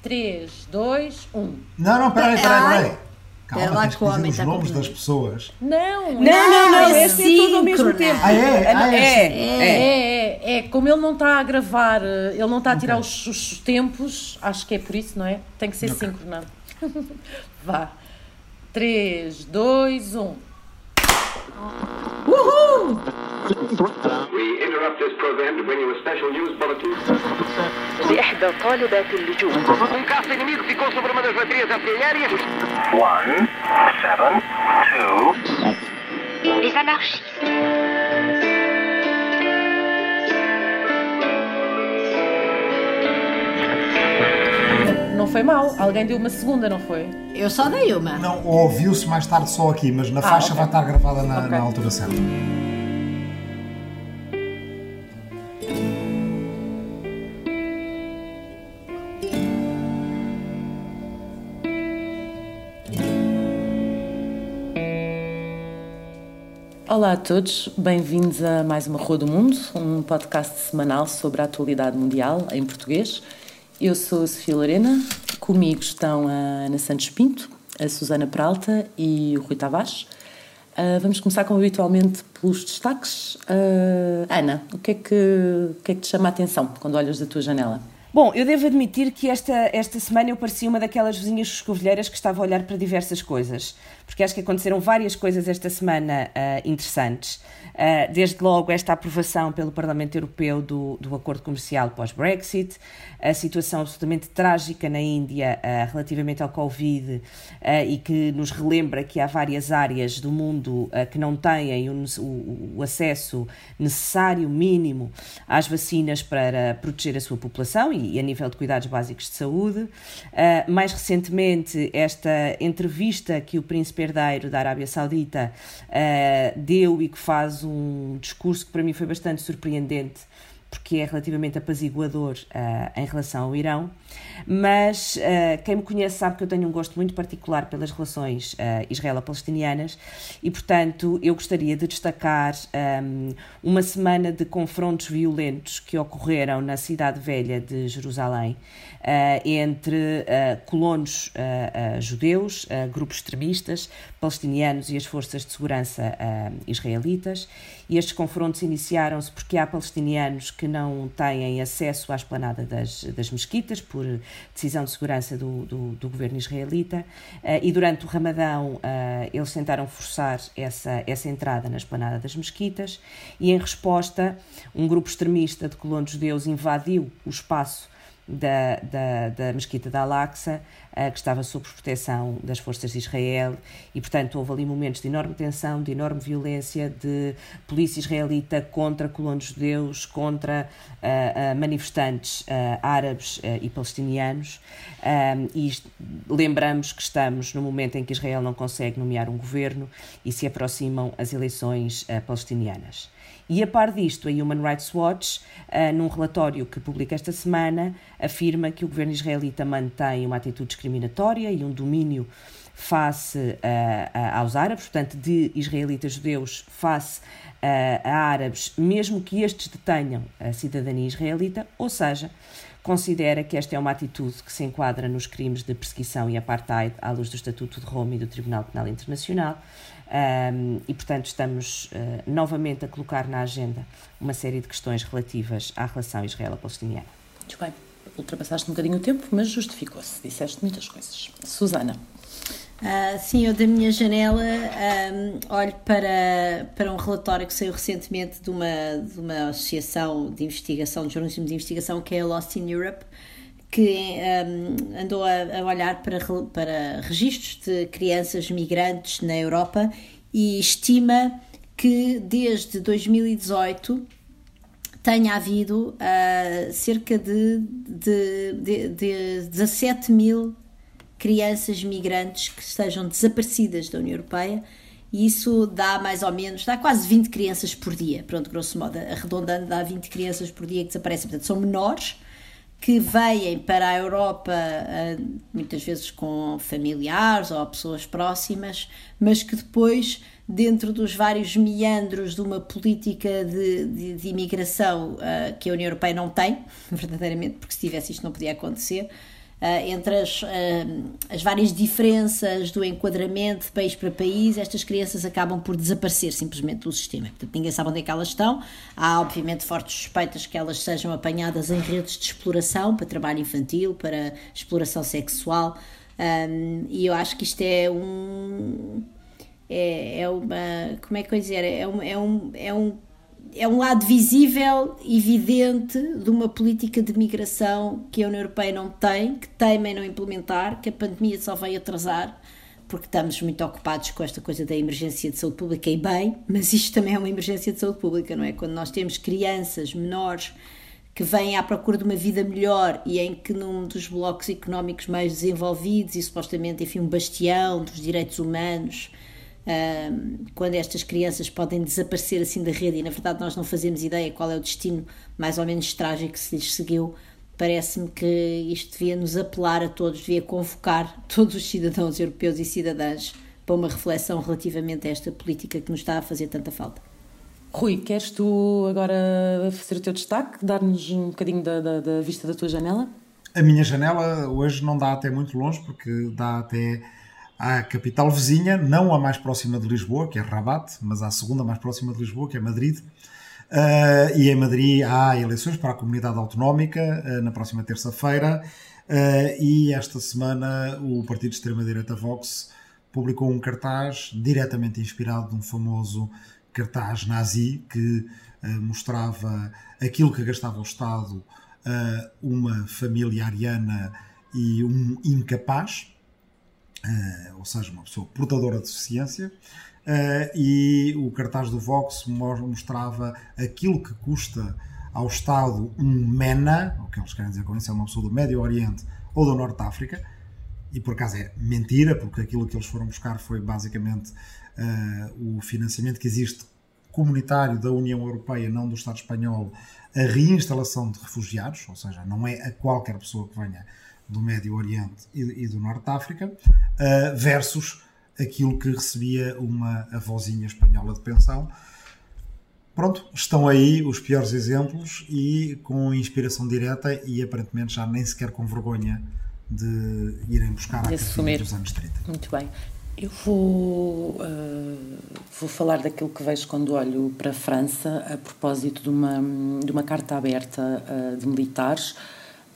3, 2, 1. Não, não, peraí, peraí, peraí. Calma, lá tens que que o homem os nomes das pessoas. Não, Não, não, não, é é assim tudo ao mesmo tempo. Ah, é? Ah, é é, assim. É, é, é, como ele não está a gravar, eh, ele não está a tirar os, os tempos, acho que é por isso, não é? Tem que ser Ok. síncrono. Vá. 3, 2, 1. We interrupt this program to bring you a special news bulletin. لإحدى طالبات اللجوء Um caça inimigo ficou sobre uma das baterias artilhérias. One, seven, two, Les anarchistes. Não foi mal, alguém deu uma segunda, não foi? Eu só dei uma. Não, ouviu-se mais tarde só aqui, mas na faixa ok. vai estar gravada na, Ok. na altura certa. Olá a todos, bem-vindos a mais uma Rua do Mundo, um podcast semanal sobre a atualidade mundial em português. Eu sou a Sofia Lorena, comigo estão a Ana Santos Pinto, a Susana Peralta e o Rui Tavares. Ah, vamos começar, como habitualmente, pelos destaques. Ah, Ana, o que, é que, o que é que te chama a atenção quando olhas da tua janela? Bom, eu devo admitir que esta, esta semana eu parecia uma daquelas vizinhas escovilheiras que estava a olhar para diversas coisas, porque acho que aconteceram várias coisas esta semana ah, interessantes. Ah, desde logo esta aprovação pelo Parlamento Europeu do, do acordo comercial pós-Brexit, a situação absolutamente trágica na Índia ah, relativamente ao Covid ah, e que nos relembra que há várias áreas do mundo que não têm o, o- acesso necessário, mínimo, às vacinas para proteger a sua população e, a nível de cuidados básicos de saúde. Mais recentemente, esta entrevista que o príncipe herdeiro da Arábia Saudita deu e que faz um discurso que para mim foi bastante surpreendente porque é relativamente apaziguador ah, em relação ao Irão, mas ah, quem me conhece sabe que eu tenho um gosto muito particular pelas relações ah, israelo-palestinianas e, portanto, eu gostaria de destacar ahm, uma semana de confrontos violentos que ocorreram na cidade velha de Jerusalém entre colonos judeus, grupos extremistas palestinianos e as forças de segurança israelitas. E estes confrontos iniciaram-se porque há palestinianos que não têm acesso à esplanada das, das mesquitas por decisão de segurança do, do, do governo israelita. Ah, e durante o Ramadão ah, eles tentaram forçar essa, essa entrada na esplanada das mesquitas. E em resposta um grupo extremista de colonos judeus invadiu o espaço da, da, da mesquita da Al-Aqsa, eh, que estava sob proteção das forças de Israel, e portanto houve ali momentos de enorme tensão, de enorme violência, de polícia israelita contra colonos judeus, contra eh, manifestantes árabes e palestinianos. Um, e isto- lembramos que estamos no momento em que Israel não consegue nomear um governo e se aproximam as eleições palestinianas. E a par disto, a Human Rights Watch, num relatório que publica esta semana, afirma que o governo israelita mantém uma atitude discriminatória e um domínio face ah, aos árabes, portanto, de israelitas judeus face ah, a árabes, mesmo que estes detenham a cidadania israelita, ou seja, considera que esta é uma atitude que se enquadra nos crimes de perseguição e apartheid à luz do Estatuto de Roma e do Tribunal Penal Internacional. Um, e, portanto, estamos uh, novamente a colocar na agenda uma série de questões relativas à relação israelo-palestiniana. Muito bem, ultrapassaste um bocadinho o tempo, mas justificou-se, disseste muitas coisas. Susana, Ah, sim, eu da minha janela ahm, olho para, para um relatório que saiu recentemente de uma, de uma associação de investigação, de jornalismo de investigação, que é a Lost in Europe, que ahm, andou a, a olhar para, para registros de crianças migrantes na Europa e estima que desde 2018 tenha havido ah, cerca de, de, de, de 17 mil crianças migrantes que estejam desaparecidas da União Europeia e isso dá mais ou menos, dá quase 20 crianças por dia, pronto, grosso modo, arredondando, dá 20 crianças por dia que desaparecem, portanto são menores que vêm para a Europa ah, muitas vezes com familiares ou pessoas próximas, mas que depois, dentro dos vários meandros de uma política de, de, de imigração ah, que a União Europeia não tem, verdadeiramente, porque se tivesse isto não podia acontecer, Uh, entre as, uh, as várias diferenças do enquadramento de país para país, estas crianças acabam por desaparecer simplesmente do sistema. Portanto, ninguém sabe onde é que elas estão. Há, obviamente, fortes suspeitas que elas sejam apanhadas em redes de exploração para trabalho infantil, para exploração sexual. Um, e eu acho que isto é um. É, é uma. Como é que eu dizer? É um, é um, é um é um lado visível, evidente, de uma política de migração que a União Europeia não tem, que teima em não implementar, que a pandemia só veio atrasar, porque estamos muito ocupados com esta coisa da emergência de saúde pública, e bem, mas isto também é uma emergência de saúde pública, não é? Quando nós temos crianças menores que vêm à procura de uma vida melhor e em que num dos blocos económicos mais desenvolvidos e supostamente, enfim, um bastião dos direitos humanos quando estas crianças podem desaparecer assim da rede e na verdade nós não fazemos ideia qual é o destino mais ou menos trágico que se lhes seguiu, parece-me que isto devia nos apelar a todos, devia convocar todos os cidadãos europeus e cidadãs para uma reflexão relativamente a esta política que nos está a fazer tanta falta. Rui, queres tu agora fazer o teu destaque, dar-nos um bocadinho da, da, da vista da tua janela? A minha janela hoje não dá até muito longe, porque dá até à capital vizinha, não a mais próxima de Lisboa, que é Rabat, mas à segunda mais próxima de Lisboa, que é Madrid. Uh, e em Madrid há eleições para a comunidade autonómica uh, na próxima terça-feira. Uh, e esta semana o partido de extrema-direita Vox publicou um cartaz diretamente inspirado num famoso cartaz nazi que mostrava aquilo que gastava o Estado uma família ariana e um incapaz, ou seja, uma pessoa portadora de deficiência, uh, e o cartaz do Vox mostrava aquilo que custa ao Estado um MENA, o que eles querem dizer com isso é uma pessoa do Médio Oriente ou do Norte de África, e por acaso é mentira, porque aquilo que eles foram buscar foi basicamente uh, o financiamento que existe comunitário da União Europeia, não do Estado espanhol, a reinstalação de refugiados, ou seja, não é a qualquer pessoa que venha do Médio Oriente e, do Norte de África, uh, versus aquilo que recebia uma avózinha espanhola de pensão. Pronto, estão aí os piores exemplos e com inspiração direta e aparentemente já nem sequer com vergonha de irem buscar a assumir dos anos 30. Muito bem. Eu vou, uh, vou falar daquilo que vejo quando olho para a França a propósito de uma, de uma carta aberta uh, de militares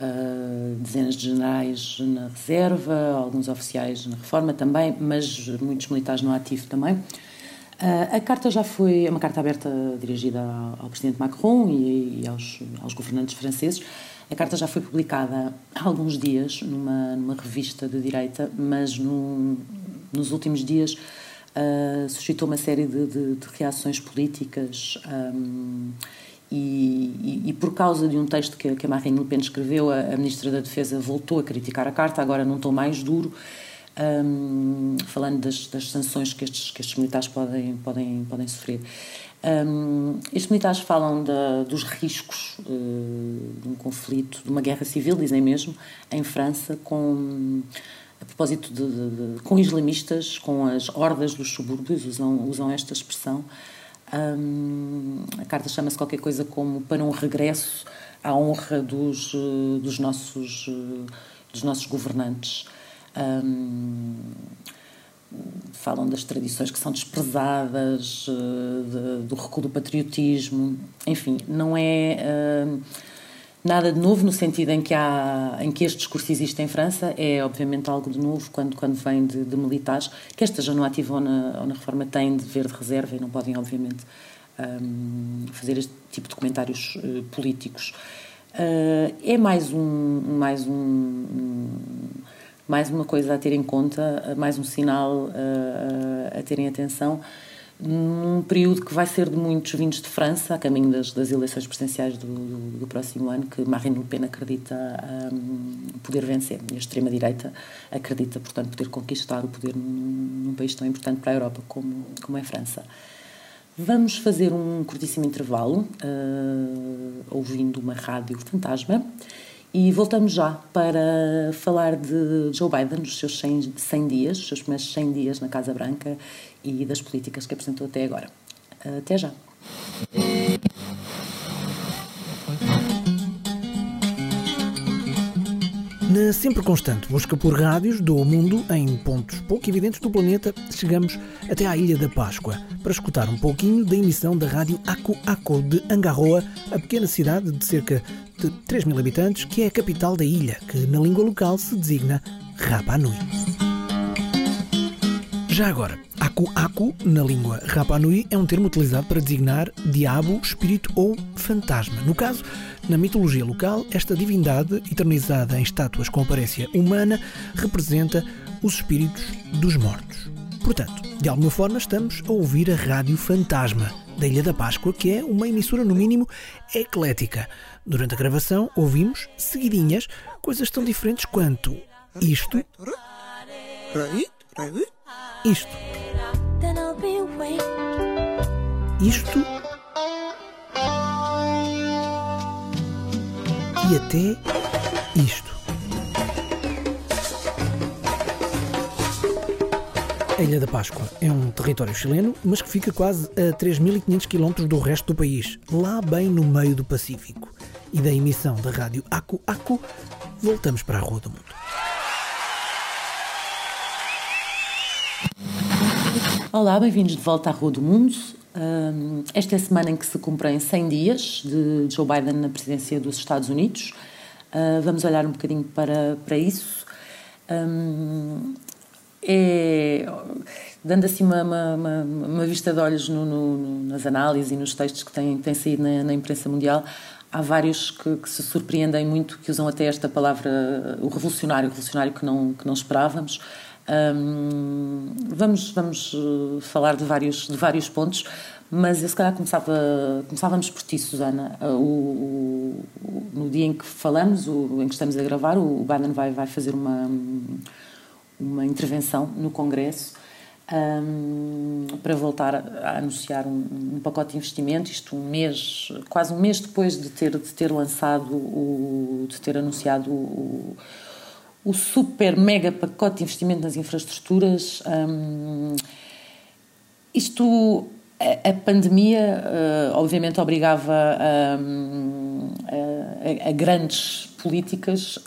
uh, dezenas de generais na reserva, alguns oficiais na reforma também, mas muitos militares no ativo também. Uh, a carta já foi é uma carta aberta dirigida ao, ao presidente Macron e, e aos, aos, governantes franceses. A carta já foi publicada há alguns dias numa, numa revista de direita, mas no, nos últimos dias uh, suscitou uma série de, de, de reações políticas. Um, e, e, por causa de um texto que, que a Marine Le Pen escreveu, a, a, Ministra da Defesa voltou a criticar a carta, agora num tom mais duro, um, falando das, das, sanções que estes, que estes militares podem, podem, podem sofrer. Um, estes militares falam da, dos riscos uh, de um conflito, de uma guerra civil, dizem mesmo, em França, com, a propósito de, de, de com islamistas, com as hordas dos subúrbios, usam, usam esta expressão. Um, a carta chama-se qualquer coisa como para um regresso à honra dos, eh, dos, nossos, eh, dos nossos governantes. Um, falam das tradições que são desprezadas, eh, de, do recuo do patriotismo, enfim, não é. Uh, nada de novo no sentido em que há em que este discurso existe em França. É obviamente algo de novo quando quando vem de, de militares que esta já no ativo ou na, ou na reforma têm de ver de reserva e não podem obviamente um, fazer este tipo de comentários uh, políticos. Uh, é mais um mais um, mais uma coisa a ter em conta mais um sinal uh, a terem atenção num período que vai ser de muitos vindos de França, a caminho das, das eleições presidenciais do, do, do, próximo ano, que Marine Le Pen acredita um, poder vencer. E a extrema-direita acredita, portanto, poder conquistar o poder num, num, país tão importante para a Europa como, como é a França. Vamos fazer um curtíssimo intervalo, uh, ouvindo uma rádio fantasma, e voltamos já para falar de Joe Biden, os seus 100, 100 dias, seus primeiros 100 dias na Casa Branca e das políticas que apresentou até agora. Até já! Na Na sempre constante busca por rádios do mundo em pontos pouco evidentes do planeta, chegamos até à Ilha da Páscoa para escutar um pouquinho da emissão da rádio Aco Aco de Angarroa, a pequena cidade de cerca de 3 mil habitantes, que é a capital da ilha, que na língua local se designa Rapa Nui. Já agora, Aku Aku, na língua Rapa Nui, é um termo utilizado para designar diabo, espírito ou fantasma. No caso, na mitologia local, esta divindade, eternizada em estátuas com aparência humana, representa os espíritos dos mortos. Portanto, de alguma forma estamos a ouvir a Rádio Fantasma da Ilha da Páscoa, que é uma emissora no mínimo eclética. Durante a gravação ouvimos seguidinhas coisas tão diferentes quanto isto, isto, isto e até isto. A Ilha da Páscoa é um território chileno, mas que fica quase a 3.500 km do resto do país, lá bem no meio do Pacífico. E da emissão da rádio Acu Acu, voltamos para a Rua do Mundo. Olá, bem-vindos de volta à Rua do Mundo. Esta é a semana em que se cumprem 100 dias de Joe Biden na presidência dos Estados Unidos. Uh, vamos olhar um bocadinho para, para isso. É, dando assim uma, uma, uma, vista de olhos no, no, nas análises e nos textos que têm, têm saído na, na imprensa mundial, há vários que, que, se surpreendem muito, que usam até esta palavra, o revolucionário, o revolucionário que não, que não esperávamos. Vamos, vamos eh, falar de vários, de vários pontos, mas eu se calhar começava, começávamos por ti, Susana. O, o, no dia em que falamos, o, em que estamos a gravar, o Biden vai, vai fazer uma, uma intervenção no Congresso um, para voltar a, anunciar um, um, pacote de investimento, isto um mês, quase um mês depois de ter, de ter lançado, o, de ter anunciado o o super mega pacote de investimento nas infraestruturas. Um, isto, a, a pandemia, uh, obviamente, obrigava a, a, a grandes políticas.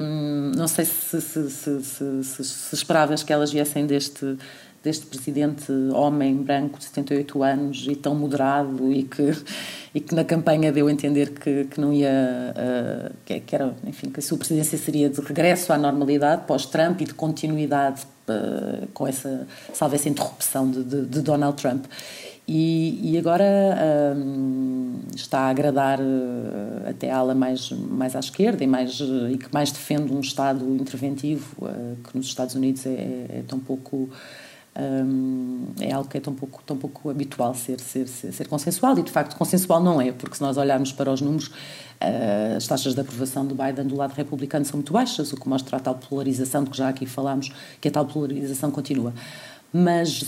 Um, não sei se, se, se, se, esperavas que elas viessem deste deste presidente homem branco de 78 anos e tão moderado e que e que na campanha deu a entender que, que não ia uh, que, que, era enfim que a sua presidência seria de regresso à normalidade pós-Trump e de continuidade uh, com essa salve essa interrupção de, de, de Donald Trump e, e agora um, está a agradar uh, até a ala mais, mais à esquerda e, mais, uh, e que mais defende um Estado interventivo, uh, que nos Estados Unidos é, é, tão pouco um, é algo que é tão pouco, tão pouco habitual ser, ser, ser, ser, consensual e de facto consensual não é, porque se nós olharmos para os números, uh, as taxas de aprovação do Biden do lado republicano são muito baixas, o que mostra a tal polarização de que já aqui falámos, que a tal polarização continua. Mas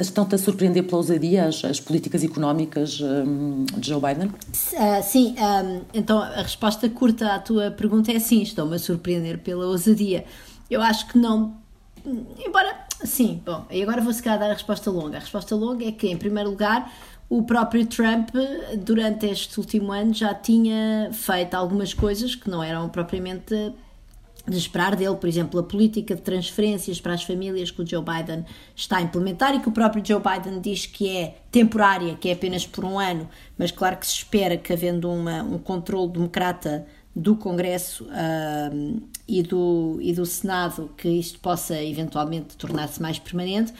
estão-te a surpreender pela ousadia as, as políticas económicas um, de Joe Biden? Uh, sim, um, então a resposta curta à tua pergunta é sim, estão-me a surpreender pela ousadia. Eu acho que não, embora Sim, bom, e agora vou se calhar dar a resposta longa. A resposta longa é que, em primeiro lugar, o próprio Trump, durante este último ano, já tinha feito algumas coisas que não eram propriamente de esperar dele, por exemplo, a política de transferências para as famílias que o Joe Biden está a implementar e que o próprio Joe Biden diz que é temporária, que é apenas por um ano, mas claro que se espera que, havendo uma, um controle democrata do Congresso uh, e, do, e do Senado que isto possa eventualmente tornar-se mais permanente.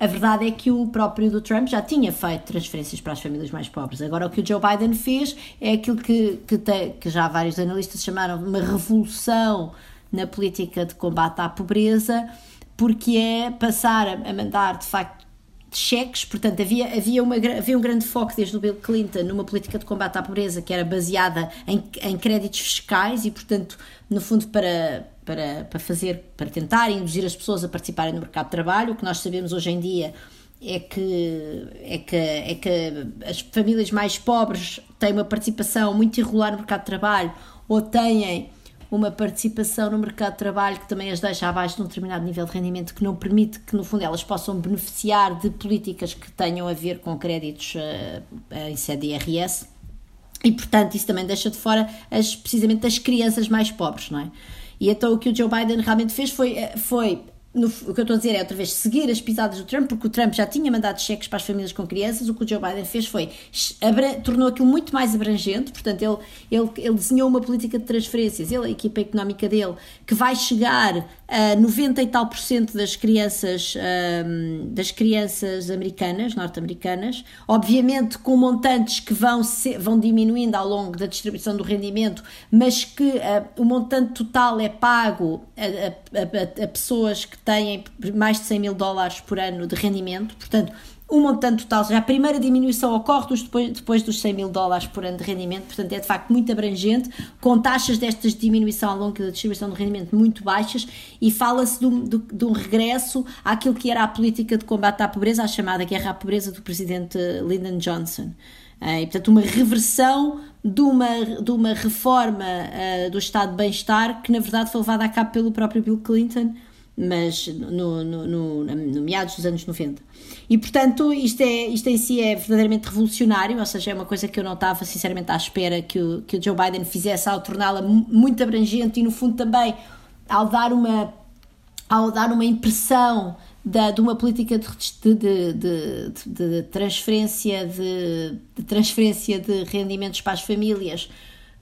A verdade é que o próprio do Trump já tinha feito transferências para as famílias mais pobres. Agora, o que o Joe Biden fez é aquilo que, que, que já vários analistas chamaram de uma revolução na política de combate à pobreza, porque é passar a, mandar, de facto, cheques, portanto havia, havia, uma, havia um grande foco desde o Bill Clinton numa política de combate à pobreza que era baseada em, em créditos fiscais e portanto no fundo para, para, para fazer, para tentar induzir as pessoas a participarem no mercado de trabalho, o que nós sabemos hoje em dia é que, é que, é que as famílias mais pobres têm uma participação muito irregular no mercado de trabalho ou têm uma participação no mercado de trabalho que também as deixa abaixo de um determinado nível de rendimento que não permite que, no fundo, elas possam beneficiar de políticas que tenham a ver com créditos uh, em sede IRS. E, portanto, isso também deixa de fora as, precisamente as crianças mais pobres, não é? E então o que o Joe Biden realmente fez foi, eh, foi no, o que eu estou a dizer é outra vez seguir as pisadas do Trump, porque o Trump já tinha mandado cheques para as famílias com crianças. O que o Joe Biden fez foi tornou aquilo muito mais abrangente. Portanto, ele, ele, ele desenhou uma política de transferências, ele, a equipa económica dele, que vai chegar a 90 e tal por cento das crianças, um, das crianças americanas, norte-americanas, obviamente com montantes que vão, ser, vão diminuindo ao longo da distribuição do rendimento, mas que uh, o montante total é pago a, a, a, a pessoas que têm mais de 100 mil dólares por ano de rendimento, portanto, o montante total, seja, a primeira diminuição ocorre depois, depois dos 100 mil dólares por ano de rendimento, portanto é de facto muito abrangente, com taxas destas de diminuição ao longo da distribuição do rendimento muito baixas e fala-se de, de, de, um regresso àquilo que era a política de combate à pobreza, a chamada guerra à pobreza do presidente Lyndon Johnson. Uh, e, portanto, uma reversão de uma, de uma reforma uh, do estado de bem-estar que, na verdade, foi levada a cabo pelo próprio Bill Clinton mas no, no, no, no, meados dos anos 90. E portanto, isto, é, isto em si é verdadeiramente revolucionário, ou seja, é uma coisa que eu não estava sinceramente à espera que o, que o Joe Biden fizesse ao torná-la muito abrangente e, no fundo, também ao dar uma, ao dar uma impressão da, de uma política de, de, de, de transferência de, transferência de rendimentos para as famílias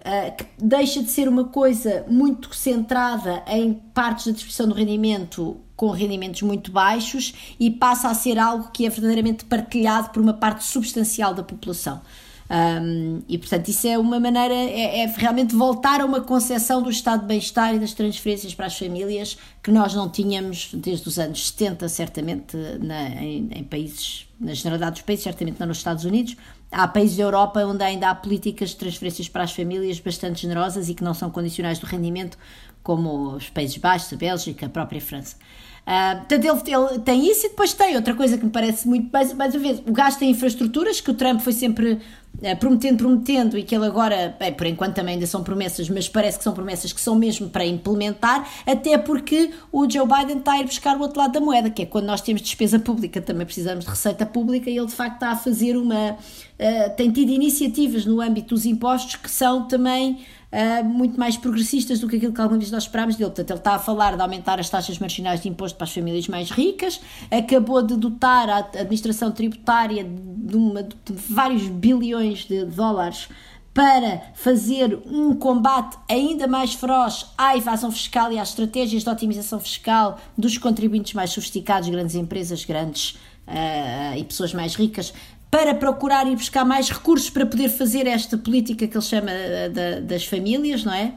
eh, que deixa de ser uma coisa muito centrada em partes da distribuição do rendimento com rendimentos muito baixos e passa a ser algo que é verdadeiramente partilhado por uma parte substancial da população. Um, e portanto, isso é uma maneira, é, é, realmente voltar a uma concepção do estado de bem-estar e das transferências para as famílias que nós não tínhamos desde os anos 70, certamente na, em, em países, na generalidade dos países, certamente não nos Estados Unidos, Há países da Europa onde ainda há políticas de transferências para as famílias bastante generosas e que não são condicionais do rendimento, como os Países Baixos, a Bélgica, a própria França. Uh, portanto, ele, ele, tem isso e depois tem outra coisa que me parece muito, mais, mais uma vez, o gasto em infraestruturas, que o Trump foi sempre prometendo, prometendo, e que ele agora, bem, por enquanto também ainda são promessas, mas parece que são promessas que são mesmo para implementar, até porque o Joe Biden está a ir buscar o outro lado da moeda, que é quando nós temos despesa pública, também precisamos de receita pública, e ele de facto está a fazer uma. Uh, tem tido iniciativas no âmbito dos impostos que são também uh, muito mais progressistas do que aquilo que alguma vez nós esperámos dele. Portanto, ele está a falar de aumentar as taxas marginais de imposto para as famílias mais ricas, acabou de dotar a administração tributária de, uma, de vários bilhões de dólares para fazer um combate ainda mais feroz à evasão fiscal e às estratégias de otimização fiscal dos contribuintes mais sofisticados, grandes empresas, grandes uh, e pessoas mais ricas, para procurar ir buscar mais recursos para poder fazer esta política que ele chama eh, da, das famílias, não é?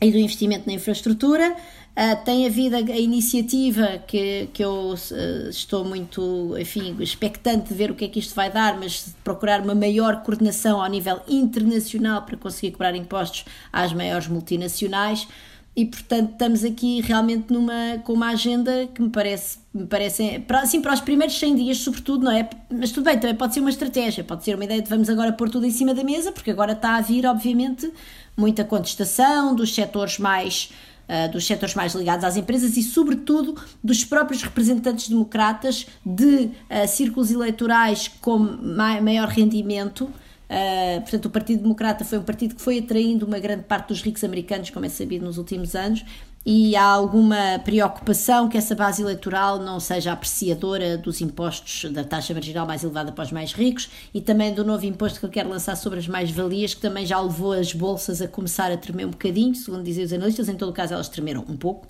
E do investimento na infraestrutura. Uh, tem havido a, a, iniciativa que, que eu uh, estou muito, enfim, expectante de ver o que é que isto vai dar, mas procurar uma maior coordenação ao nível internacional para conseguir cobrar impostos às maiores multinacionais e portanto estamos aqui realmente numa, com uma agenda que me parece, me parece para, assim, para os primeiros 100 dias sobretudo, não é? Mas tudo bem, também pode ser uma estratégia, pode ser uma ideia de vamos agora pôr tudo em cima da mesa, porque agora está a vir obviamente muita contestação dos setores mais uh, dos setores mais ligados às empresas e sobretudo dos próprios representantes democratas de uh, círculos eleitorais com maior rendimento Uh, portanto, o Partido Democrata foi um partido que foi atraindo uma grande parte dos ricos americanos, como é sabido nos últimos anos, e há alguma preocupação que essa base eleitoral não seja apreciadora dos impostos da taxa marginal mais elevada para os mais ricos e também do novo imposto que ele quer lançar sobre as mais-valias, que também já levou as bolsas a começar a tremer um bocadinho, segundo dizem os analistas, em todo caso elas tremeram um pouco.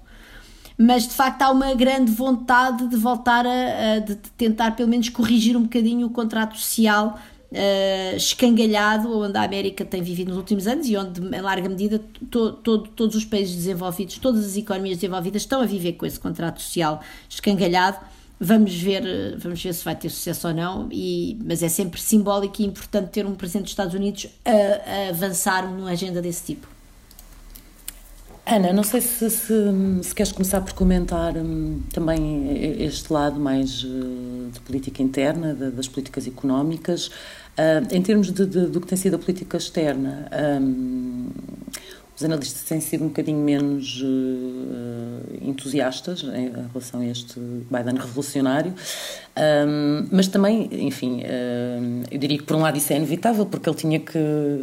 Mas de facto há uma grande vontade de voltar a, a de tentar pelo menos corrigir um bocadinho o contrato social uh, escangalhado onde a América tem vivido nos últimos anos e onde, em larga medida, to, to, todos os países desenvolvidos, todas as economias desenvolvidas estão a viver com esse contrato social escangalhado. Vamos ver, vamos ver se vai ter sucesso ou não, e, mas é sempre simbólico e importante ter um presidente dos Estados Unidos a, a avançar numa agenda desse tipo. Ana, não sei se, se, se, queres começar por comentar hum, também este lado mais uh, de política interna, de, das políticas económicas. Uh, em termos de, de, do que tem sido a política externa, um, os analistas têm sido um bocadinho menos uh, entusiastas em relação a este Biden revolucionário, um, mas também, enfim, eu diria que por um lado isso é inevitável, porque ele tinha que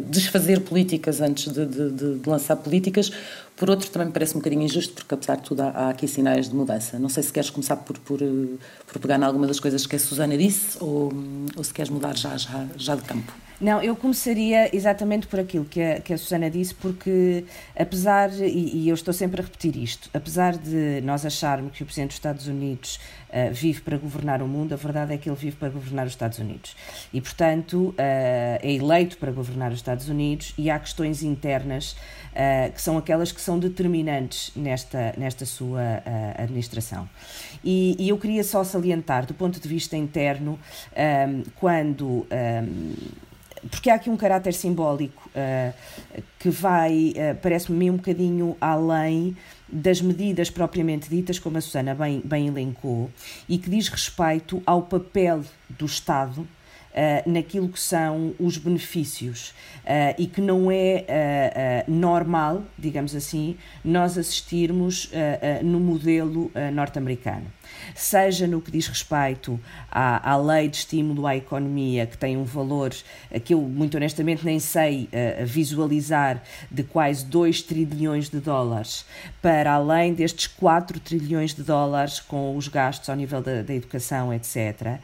desfazer políticas antes de, de, de lançar políticas, por outro, também me parece um bocadinho injusto, porque apesar de tudo há, há aqui sinais de mudança. Não sei se queres começar por, por, por pegar em alguma das coisas que a Susana disse ou, ou se queres mudar já, já, já de campo. Não, eu começaria exatamente por aquilo que a, que a Susana disse, porque apesar, e, e, eu estou sempre a repetir isto, apesar de nós acharmos que o Presidente dos Estados Unidos uh, vive para governar o mundo, a verdade é que ele vive para governar os Estados Unidos. E, portanto, uh, é eleito para governar os Estados Unidos e há questões internas uh, que são aquelas que são determinantes nesta, nesta sua administração. E, e, eu queria só salientar, do ponto de vista interno, um, quando. Um, porque há aqui um caráter simbólico uh, que vai, uh, parece-me um bocadinho além das medidas propriamente ditas, como a Susana bem, bem elencou, e que diz respeito ao papel do Estado Uh, naquilo que são os benefícios uh, e que não é uh, normal, digamos assim, nós assistirmos no modelo norte-americano seja no que diz respeito à, à lei de estímulo à economia, que tem um valor que eu, muito honestamente, nem sei uh, visualizar, de quase 2 trilhões de dólares, para além destes 4 trilhões de dólares com os gastos ao nível da, da educação, etc.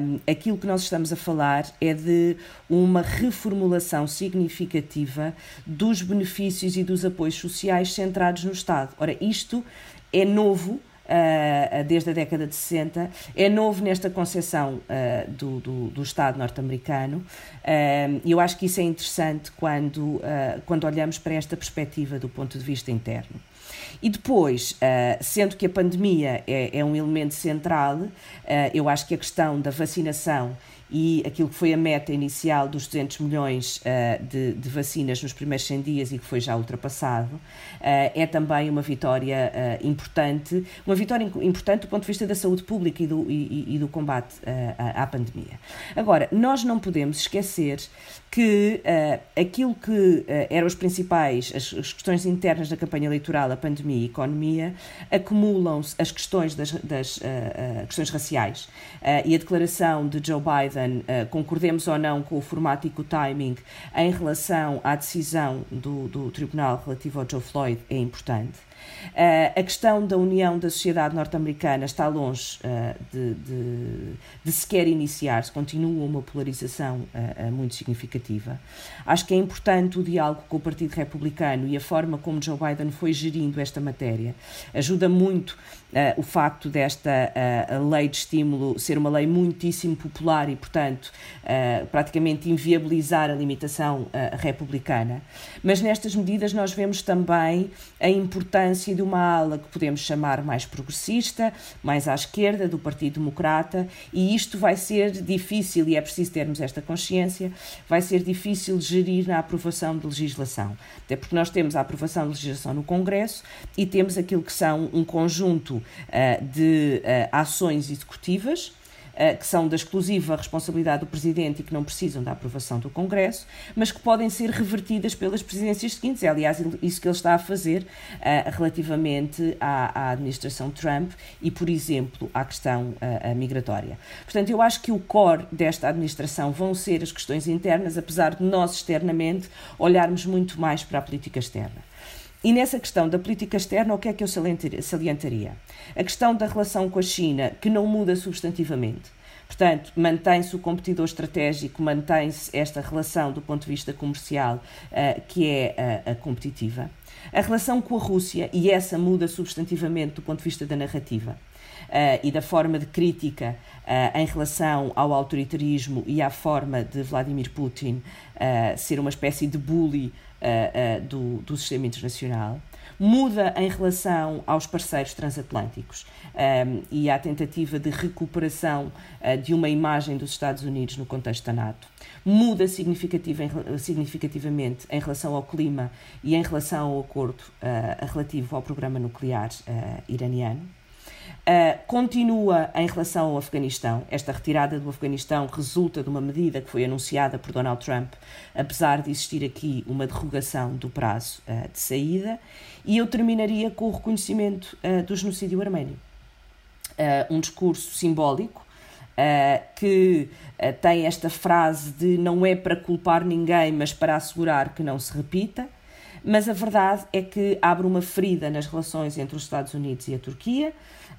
Um, aquilo que nós estamos a falar é de uma reformulação significativa dos benefícios e dos apoios sociais centrados no Estado. Ora, isto é novo uh, desde a década de 60, é novo nesta concepção uh, do, do, do, Estado norte-americano e eu acho que isso é interessante quando, quando olhamos para esta perspectiva do ponto de vista interno. E depois, sendo que a pandemia é, é um elemento central, eu acho que a questão da vacinação e aquilo que foi a meta inicial dos 200 milhões uh, de, de, vacinas nos primeiros 100 dias e que foi já ultrapassado, uh, é também uma vitória uh, importante, uma vitória importante do ponto de vista da saúde pública e do, e, e do combate à, à pandemia. Agora, nós não podemos esquecer que aquilo que eram os principais, as, as, questões internas da campanha eleitoral, a pandemia e a economia, acumulam-se as questões das, das questões raciais e a declaração de Joe Biden, concordemos ou não com o formato e com o timing, em relação à decisão do, do Tribunal relativo ao Joe Floyd é importante. Uh, a questão da união da sociedade norte-americana está longe uh, de, de, de, sequer iniciar-se, continua uma polarização uh, muito significativa. Acho que é importante o diálogo com o Partido Republicano e a forma como Joe Biden foi gerindo esta matéria. Ajuda muito o facto desta lei de estímulo ser uma lei muitíssimo popular e, portanto, praticamente inviabilizar a limitação republicana. Mas nestas medidas nós vemos também a importância de uma ala que podemos chamar mais progressista, mais à esquerda, do Partido Democrata, e isto vai ser difícil, e é preciso termos esta consciência, vai ser difícil gerir na aprovação de legislação. Até porque nós temos a aprovação de legislação no Congresso e temos aquilo que são um conjunto uh, de uh, ações executivas eh, que são da exclusiva responsabilidade do Presidente e que não precisam da aprovação do Congresso, mas que podem ser revertidas pelas presidências seguintes. É, aliás, isso que ele está a fazer uh, relativamente à, à, administração Trump e, por exemplo, à questão uh, migratória. Portanto, eu acho que o core desta administração vão ser as questões internas, apesar de nós externamente olharmos muito mais para a política externa. E nessa questão da política externa, o que é que eu salientaria? A questão da relação com a China, que não muda substantivamente. Portanto, mantém-se o competidor estratégico, mantém-se esta relação do ponto de vista comercial, uh, que é uh, a competitiva. A relação com a Rússia, e essa muda substantivamente do ponto de vista da narrativa. Uh, e da forma de crítica uh, em relação ao autoritarismo e à forma de Vladimir Putin uh, ser uma espécie de bully uh, do, do sistema internacional, muda em relação aos parceiros transatlânticos um, ehm, e à tentativa de recuperação uh, de uma imagem dos Estados Unidos no contexto da NATO. Muda significativa, significativamente em relação ao clima e em relação ao acordo uh, relativo ao programa nuclear uh, iraniano. Uh, continua em relação ao Afeganistão. Esta retirada do Afeganistão resulta de uma medida que foi anunciada por Donald Trump, apesar de existir aqui uma derrogação do prazo uh, de saída. E eu terminaria com o reconhecimento uh, do genocídio arménio. um discurso simbólico que tem esta frase de não é para culpar ninguém, mas para assegurar que não se repita. Mas a verdade é que abre uma ferida nas relações entre os Estados Unidos e a Turquia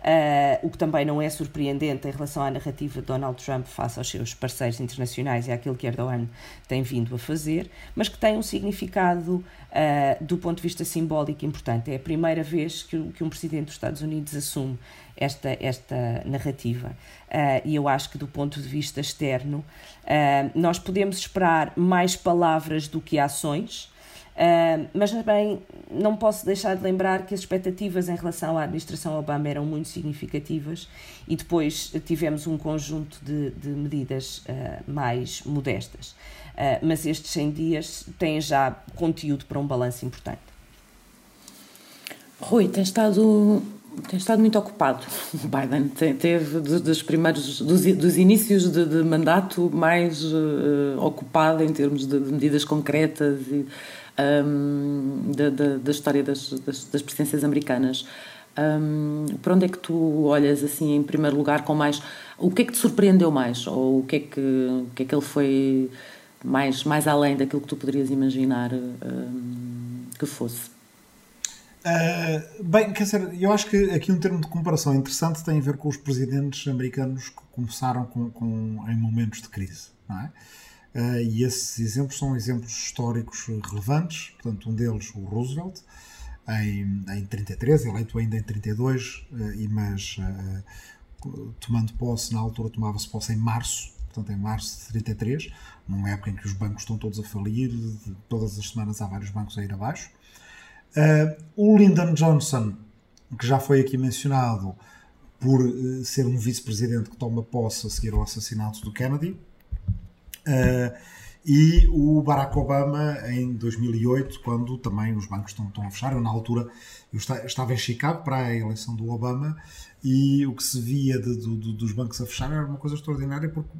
Uh, o que também não é surpreendente em relação à narrativa de Donald Trump face aos seus parceiros internacionais e àquilo que Erdogan tem vindo a fazer, mas que tem um significado uh, do ponto de vista simbólico importante. É a primeira vez que, que um presidente dos Estados Unidos assume esta, esta narrativa. Uh, e eu acho que, do ponto de vista externo, nós podemos esperar mais palavras do que ações. Uh, mas também não posso deixar de lembrar que as expectativas em relação à administração Obama eram muito significativas e depois tivemos um conjunto de, de medidas uh, mais modestas. Uh, mas estes 100 dias têm já conteúdo para um balanço importante. Rui, tem estado, tem estado muito ocupado. O Biden teve dos primeiros, dos, dos inícios de, de mandato mais ocupado em termos de, de medidas concretas e um, da, da, da, história das, das, das presidências americanas. Um, para onde é que tu olhas assim em primeiro lugar com mais o que é que te surpreendeu mais? Ou o que é que o que é que ele foi mais mais além daquilo que tu poderias imaginar um, que fosse? Uh, bem quer dizer eu acho que aqui um termo de comparação interessante tem a ver com os presidentes americanos que começaram com, com em momentos de crise não é Uh, e esses exemplos são exemplos históricos relevantes. Portanto, um deles, o Roosevelt, em, em 33, eleito ainda em 32, uh, e, mas uh, tomando posse, na altura tomava-se posse em março, portanto, em março de 33, numa época em que os bancos estão todos a falir, todas as semanas há vários bancos a ir abaixo. o Lyndon Johnson, que já foi aqui mencionado, por ser um vice-presidente que toma posse a seguir ao assassinato do Kennedy, e o Barack Obama em 2008, quando também os bancos estão, estão a fechar. Eu, na altura, eu estava em Chicago para a eleição do Obama e o que se via de, de, dos bancos a fechar era uma coisa extraordinária porque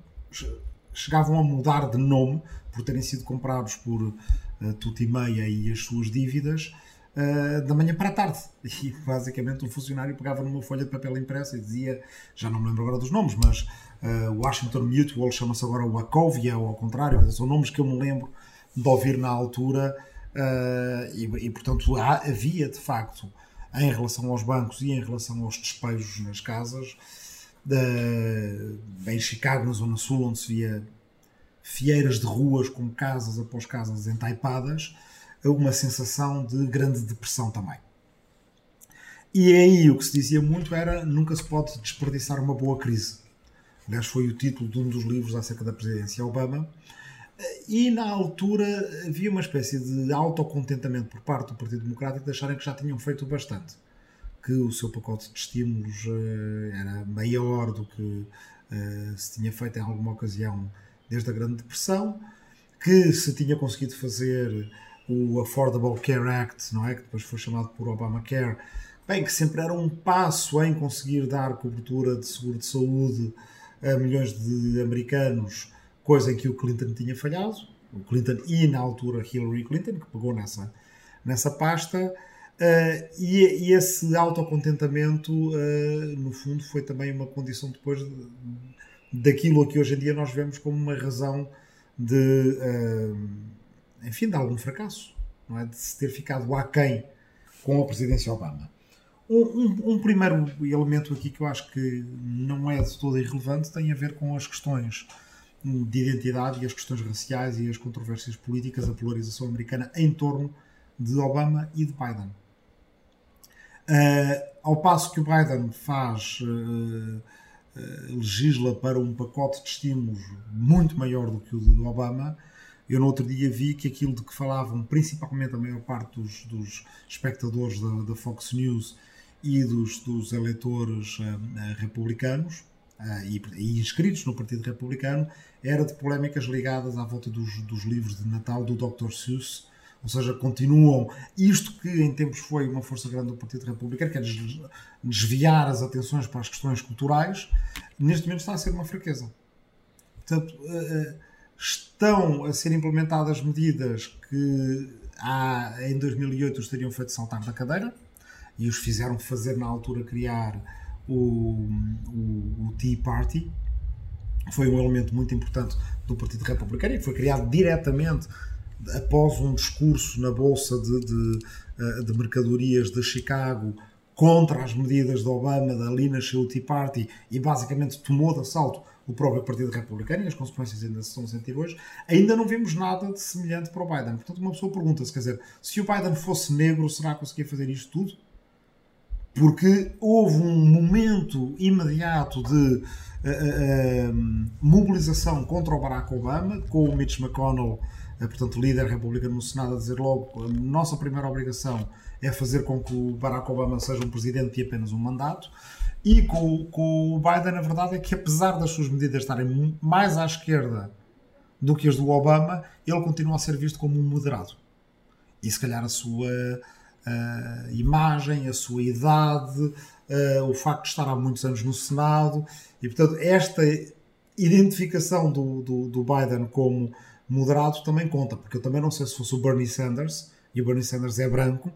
chegavam a mudar de nome por terem sido comprados por uh, tudo e meia e as suas dívidas uh, da manhã para a tarde. E basicamente um funcionário pegava numa folha de papel impressa e dizia, já não me lembro agora dos nomes, mas Uh, Washington Mutual chama-se agora Wachovia, ou ao contrário, são nomes que eu me lembro de ouvir na altura, uh, e, e, portanto há, havia de facto, em relação aos bancos e em relação aos despejos nas casas, de, em Chicago, na Zona Sul, onde se via fieiras de ruas com casas após casas entaipadas, uma sensação de grande depressão também. E aí o que se dizia muito era nunca se pode desperdiçar uma boa crise Aliás, foi o título de um dos livros acerca da presidência Obama. E na altura havia uma espécie de autocontentamento por parte do Partido Democrático de acharem que já tinham feito bastante. Que o seu pacote de estímulos uh, era maior do que uh, se tinha feito em alguma ocasião desde a Grande Depressão, que se tinha conseguido fazer o Affordable Care Act, não é? que depois foi chamado por Obamacare, bem, que sempre era um passo em conseguir dar cobertura de seguro de saúde a milhões de americanos, coisa em que o Clinton tinha falhado, o Clinton e na altura Hillary Clinton, que pegou nessa, nessa pasta, uh, e, e, esse autocontentamento, uh, no fundo, foi também uma condição depois de, daquilo que hoje em dia nós vemos como uma razão de, uh, enfim, de algum fracasso, não é? de se ter ficado aquém com a presidência Obama. Um, um, um, primeiro elemento aqui que eu acho que não é de todo irrelevante tem a ver com as questões de identidade e as questões raciais e as controvérsias políticas, a polarização americana em torno de Obama e de Biden. Uh, ao passo que o Biden faz, uh, uh, legisla para um pacote de estímulos muito maior do que o de Obama, eu no outro dia vi que aquilo de que falavam principalmente a maior parte dos, dos espectadores da, da Fox News e dos, dos eleitores uh, republicanos uh, e, e, inscritos no Partido Republicano era de polémicas ligadas à volta dos, dos livros de Natal do Dr. Seuss, ou seja, continuam. Isto que em tempos foi uma força grande do Partido Republicano, que é desviar as atenções para as questões culturais, neste momento está a ser uma fraqueza. Portanto, estão a ser implementadas medidas que há, em 2008 os teriam feito saltar da cadeira e os fizeram fazer na altura criar o, o, o Tea Party, foi um elemento muito importante do Partido Republicano e que foi criado diretamente após um discurso na Bolsa de, de, eh, de Mercadorias de Chicago contra as medidas de Obama, nasceu o Tea Party e basicamente tomou de assalto o próprio Partido Republicano e as consequências ainda se estão a sentir hoje, ainda não vimos nada de semelhante para o Biden. Portanto, uma pessoa pergunta-se, quer dizer, se o Biden fosse negro, será que conseguia fazer isto tudo? Porque houve um momento imediato de uh, uh, mobilização contra o Barack Obama, com o Mitch McConnell, uh, portanto, líder republicano no Senado, a dizer logo: a nossa primeira obrigação é fazer com que o Barack Obama seja um presidente de apenas um mandato. E com, com o Biden, a verdade é que, apesar das suas medidas estarem mais à esquerda do que as do Obama, ele continua a ser visto como um moderado. E se calhar a sua uh, imagem, a sua idade, uh, o facto de estar há muitos anos no Senado, e portanto, esta identificação do, do, do Biden como moderado também conta, porque eu também não sei se fosse o Bernie Sanders, e o Bernie Sanders é branco,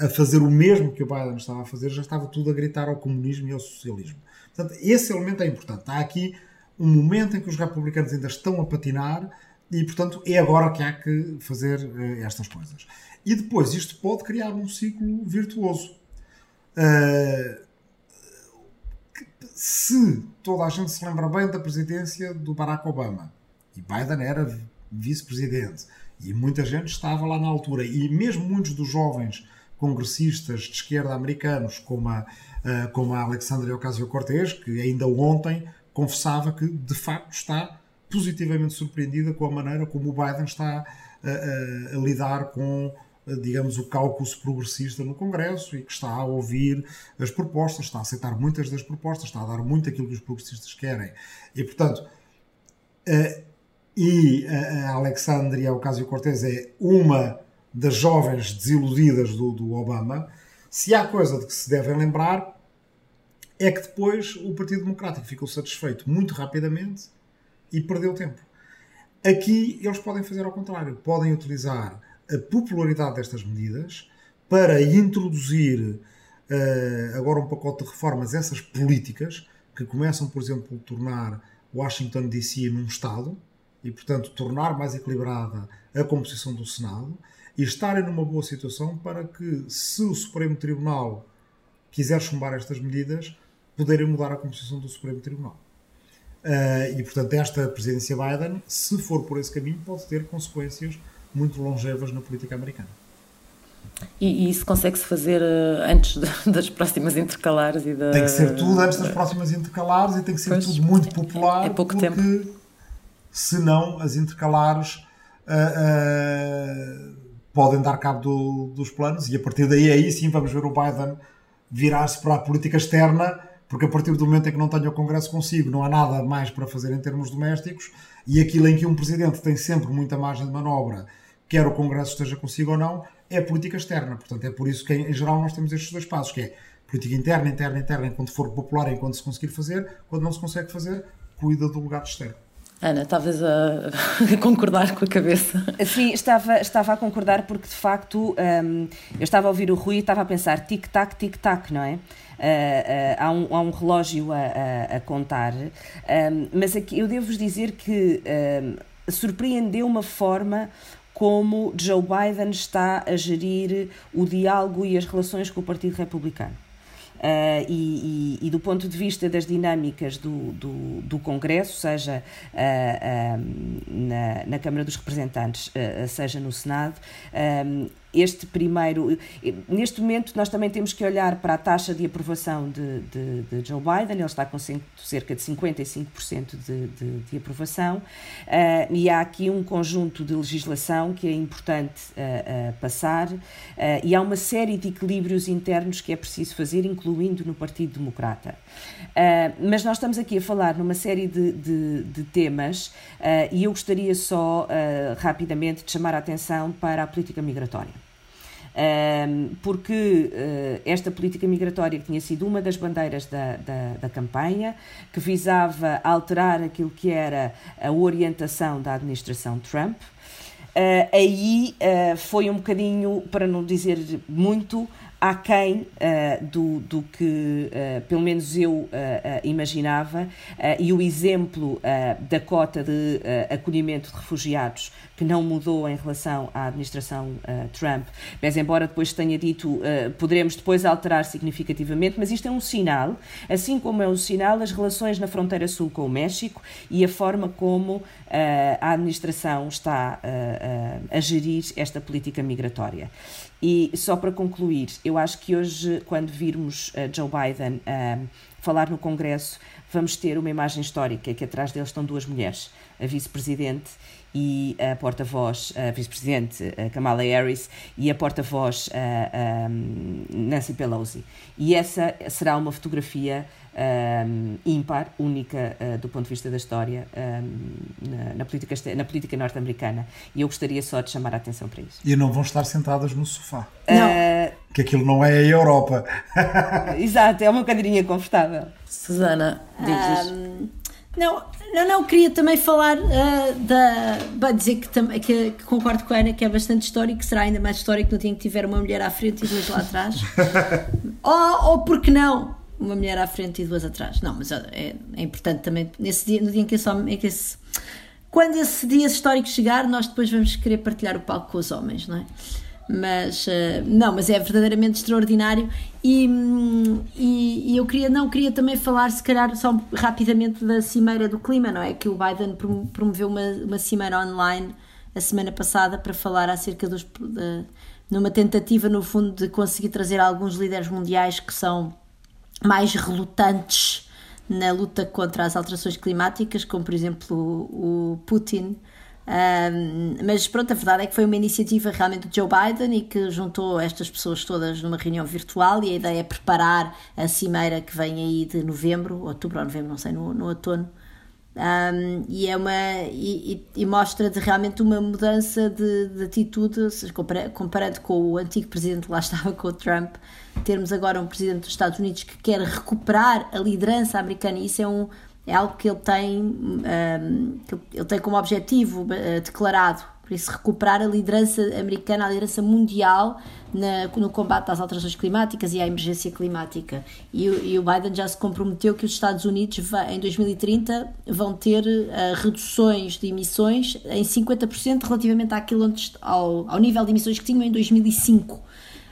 a fazer o mesmo que o Biden estava a fazer, já estava tudo a gritar ao comunismo e ao socialismo. Portanto, esse elemento é importante. Há aqui um momento em que os republicanos ainda estão a patinar e, portanto, é agora que há que fazer uh, estas coisas. E depois, isto pode criar um ciclo virtuoso. Uh, se toda a gente se lembra bem da presidência do Barack Obama, e Biden era vice-presidente, e muita gente estava lá na altura, e mesmo muitos dos jovens congressistas de esquerda americanos, como a, como a Alexandria Ocasio-Cortez, que ainda ontem confessava que de facto está positivamente surpreendida com a maneira como o Biden está a, a, a lidar com digamos, o cálculo progressista no Congresso e que está a ouvir as propostas, está a aceitar muitas das propostas, está a dar muito aquilo que os progressistas querem. E, portanto, uh, e a Alexandria Ocasio-Cortez é uma das jovens desiludidas do, do Obama, se há coisa de que se devem lembrar é que depois o Partido Democrático ficou satisfeito muito rapidamente e perdeu tempo. Aqui eles podem fazer ao contrário, podem utilizar a popularidade destas medidas para introduzir uh, agora um pacote de reformas, essas políticas que começam, por exemplo, por tornar Washington DC num Estado e, portanto, tornar mais equilibrada a composição do Senado e estarem numa boa situação para que, se o Supremo Tribunal quiser chumbar estas medidas, poderem mudar a composição do Supremo Tribunal. Uh, e, portanto, esta presidência Biden, se for por esse caminho, pode ter consequências muito longevas na política americana. E, e isso consegue-se fazer uh, antes de, das próximas intercalares e da... Tem que ser tudo antes das próximas intercalares e tem que ser pois, tudo muito popular. É pouco porque, tempo. Senão, as intercalares uh, podem dar cabo do, dos planos e a partir daí aí sim vamos ver o Biden virar-se para a política externa porque a partir do momento em que não tenho o Congresso consigo não há nada mais para fazer em termos domésticos e aquilo em que um Presidente tem sempre muita margem de manobra, quer o Congresso esteja consigo ou não, é política externa. Portanto, é por isso que em geral nós temos estes dois passos, que é política interna, interna, interna, enquanto for popular, enquanto se conseguir fazer, quando não se consegue fazer, cuida do lugar externo. Ana, estavas a, concordar com a cabeça. Sim, estava, estava a concordar porque de facto um, eu estava a ouvir o Rui e estava a pensar tic-tac, tic-tac, não é? Uh, uh, há, um, há um relógio a, a, a contar, um, mas aqui eu devo-vos dizer que um, surpreendeu uma forma como Joe Biden está a gerir o diálogo e as relações com o Partido Republicano. Uh, e, e, e, do ponto de vista das dinâmicas do, do, do Congresso, seja uh, uh, na, na, Câmara dos Representantes, seja no Senado, este primeiro. Neste momento, nós também temos que olhar para a taxa de aprovação de, de, de Joe Biden, ele está com cerca de 55% de, de, de aprovação, uh, e há aqui um conjunto de legislação que é importante uh, uh, passar, e há uma série de equilíbrios internos que é preciso fazer, incluindo no Partido Democrata. mas nós estamos aqui a falar numa série de, de temas, e eu gostaria só rapidamente de chamar a atenção para a política migratória porque eh, esta política migratória que tinha sido uma das bandeiras da, da, da, campanha, que visava alterar aquilo que era a orientação da administração Trump, eh, aí eh, foi um bocadinho, para não dizer muito, aquém uh, do, do que, uh, pelo menos eu uh, imaginava, e o exemplo da cota de acolhimento de refugiados, que não mudou em relação à administração Trump, mas embora depois tenha dito, poderemos depois alterar significativamente, mas isto é um sinal, assim como é um sinal as relações na fronteira sul com o México e a forma como a administração está a gerir esta política migratória. E só para concluir, eu acho que hoje, quando virmos uh, Joe Biden uh, falar no Congresso, vamos ter uma imagem histórica, que atrás dele estão duas mulheres, a vice-presidente e a porta-voz, a vice-presidente Kamala Harris e a porta-voz Nancy Pelosi. E essa será uma fotografia um, ímpar, única uh, do ponto de vista da história um, na, na, política, na política norte-americana. E eu gostaria só de chamar a atenção para isso. E não vão estar sentadas no sofá. Não. Que aquilo não é a Europa. Exato, é uma cadeirinha confortável. Susana, dizes. Um, não, não, não, queria também falar uh, da. Vai dizer que, que, que, concordo com a Ana que é bastante histórico, que será ainda mais histórico no dia em que tiver uma mulher à frente e duas lá atrás. ou, ou porque não? uma mulher à frente e duas atrás. Não, mas é, é importante também, nesse dia, no dia em que, esse, em que esse, quando esse dia histórico chegar, nós depois vamos querer partilhar o palco com os homens, não é? Mas, uh, não, mas é verdadeiramente extraordinário e, e, e, eu queria, não, queria também falar, se calhar, só rapidamente da Cimeira do Clima, não é? Que o Biden promoveu uma, uma cimeira online a semana passada para falar acerca dos... De, numa tentativa, no fundo, de conseguir trazer alguns líderes mundiais que são mais relutantes na luta contra as alterações climáticas, como por exemplo o, o Putin. Mas pronto, a verdade é que foi uma iniciativa realmente do Joe Biden e que juntou estas pessoas todas numa reunião virtual e a ideia é preparar a cimeira que vem aí de novembro, outubro ou novembro, não sei, no, no outono, um, e é uma e, e, mostra de realmente uma mudança de, de atitude comparando com o antigo presidente que lá estava com o Trump termos agora um presidente dos Estados Unidos que quer recuperar a liderança americana isso é um é algo que ele tem um, que ele tem como objetivo uh, declarado por isso recuperar a liderança americana, a liderança mundial na, no combate às alterações climáticas e à emergência climática. E, e, o Biden já se comprometeu que os Estados Unidos em 2030 vão ter uh, reduções de emissões em 50% relativamente àquilo ao, ao nível de emissões que tinham em 2005.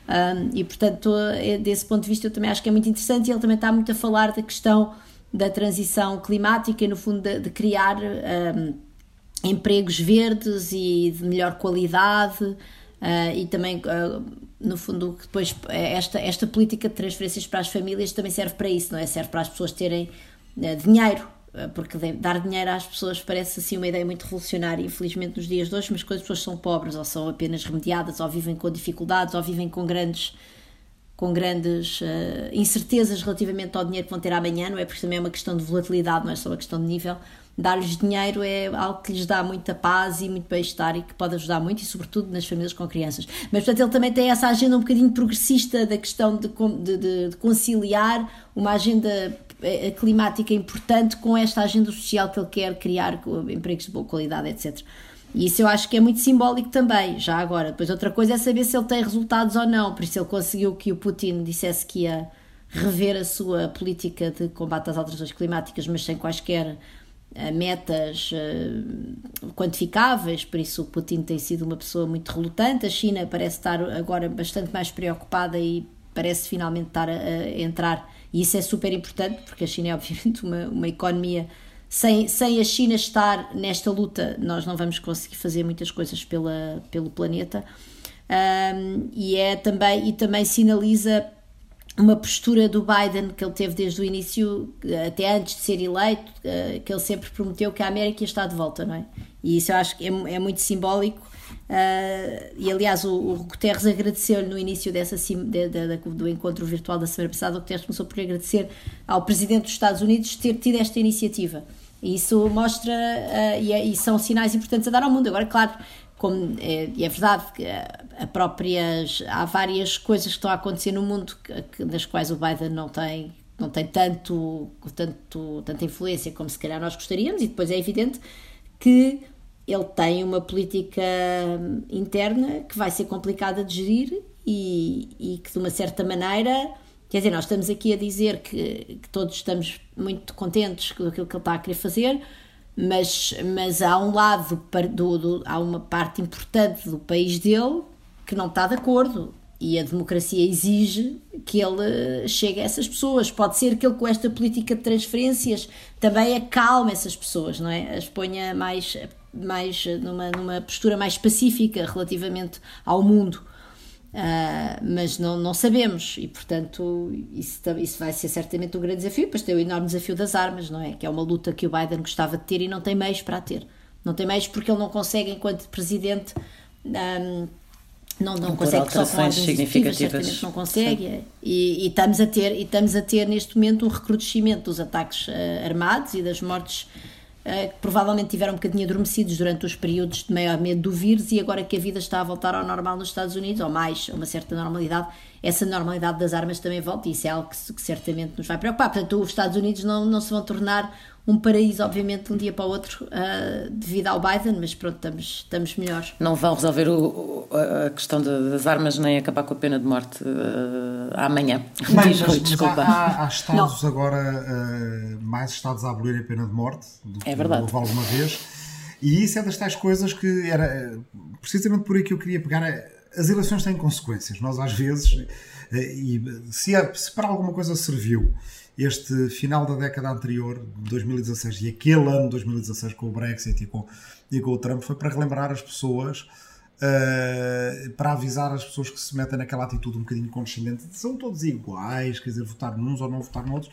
Um, e portanto, é, desse ponto de vista, eu também acho que é muito interessante. E ele também está muito a falar da questão da transição climática e, no fundo, de, de criar. Um, empregos verdes e de melhor qualidade uh, e também uh, no fundo depois esta, esta política de transferências para as famílias também serve para isso, não é? Serve para as pessoas terem uh, dinheiro porque dar dinheiro às pessoas parece assim uma ideia muito revolucionária, infelizmente nos dias de hoje, mas quando as pessoas são pobres ou são apenas remediadas ou vivem com dificuldades ou vivem com grandes com grandes uh, incertezas relativamente ao dinheiro que vão ter amanhã, não é? Porque também é uma questão de volatilidade, não é só uma questão de nível dar-lhes dinheiro é algo que lhes dá muita paz e muito bem-estar e que pode ajudar muito, e sobretudo nas famílias com crianças. Mas, portanto, ele também tem essa agenda um bocadinho progressista da questão de, de, de conciliar uma agenda climática importante com esta agenda social que ele quer criar, empregos de boa qualidade, etc. E isso eu acho que é muito simbólico também, já agora. Depois outra coisa é saber se ele tem resultados ou não, por isso ele conseguiu que o Putin dissesse que ia rever a sua política de combate às alterações climáticas, mas sem quaisquer metas uh, quantificáveis, por isso o Putin tem sido uma pessoa muito relutante. A China parece estar agora bastante mais preocupada e parece finalmente estar a entrar, e isso é super importante, porque a China é obviamente uma, uma economia. Sem, sem a China estar nesta luta, nós não vamos conseguir fazer muitas coisas pela, pelo planeta. Um, e é também e também sinaliza uma postura do Biden que ele teve desde o início, até antes de ser eleito, uh, que ele sempre prometeu que a América está de volta, não é? E isso eu acho que é, é muito simbólico. Uh, e aliás, o, o Guterres agradeceu-lhe no início dessa, de, de, de, do encontro virtual da semana passada. O Guterres começou por agradecer ao presidente dos Estados Unidos ter tido esta iniciativa. E isso mostra uh, e, é, e, são sinais importantes a dar ao mundo. Agora, claro, como é, é verdade que a próprias, há várias coisas que estão a acontecer no mundo que, que, das quais o Biden não tem, não tem tanto, tanto, tanta influência como se calhar nós gostaríamos, e depois é evidente que ele tem uma política interna que vai ser complicada de gerir e, e que de uma certa maneira Quer dizer, nós estamos aqui a dizer que, que, todos estamos muito contentes com aquilo que ele está a querer fazer, mas, mas há um lado, do, do, há uma parte importante do país dele que não está de acordo e a democracia exige que ele chegue a essas pessoas. Pode ser que ele, com esta política de transferências, também acalme essas pessoas, não é? As ponha mais, mais numa, numa postura mais pacífica relativamente ao mundo. Uh, mas não, não sabemos e portanto isso, isso vai ser certamente um grande desafio, depois tem o enorme desafio das armas, não é? Que é uma luta que o Biden gostava de ter e não tem meios para a ter. Não tem meios porque ele não consegue, enquanto presidente, um, não, não consegue só com significativas, não consegue. E, e, estamos a ter, e estamos a ter neste momento um recrudescimento dos ataques uh, armados e das mortes eh, que provavelmente tiveram um bocadinho adormecidos durante os períodos de maior medo do vírus e agora que a vida está a voltar ao normal nos Estados Unidos, ou mais, uma certa normalidade, essa normalidade das armas também volta e isso é algo que, que certamente nos vai preocupar. Portanto, os Estados Unidos não, não se vão tornar um paraíso, obviamente, de um dia para o outro, uh, devido ao Biden, mas pronto, estamos, estamos melhores. Não vão resolver o, a questão de, das armas nem acabar com a pena de morte uh, amanhã. Bem, Diz, mas, desculpa. Há, há Estados não. agora, uh, mais Estados a abolir a pena de morte do que é verdade. houve alguma vez. E isso é das tais coisas que era precisamente por aí que eu queria pegar. As eleições têm consequências. Nós, às vezes, e se, se para alguma coisa serviu este final da década anterior, 2016, e aquele ano 2016 com o Brexit e com, e com o Trump, foi para relembrar as pessoas, uh, para avisar as pessoas que se metem naquela atitude um bocadinho condescendente, de são todos iguais, quer dizer, votar nos ou não votar noutros.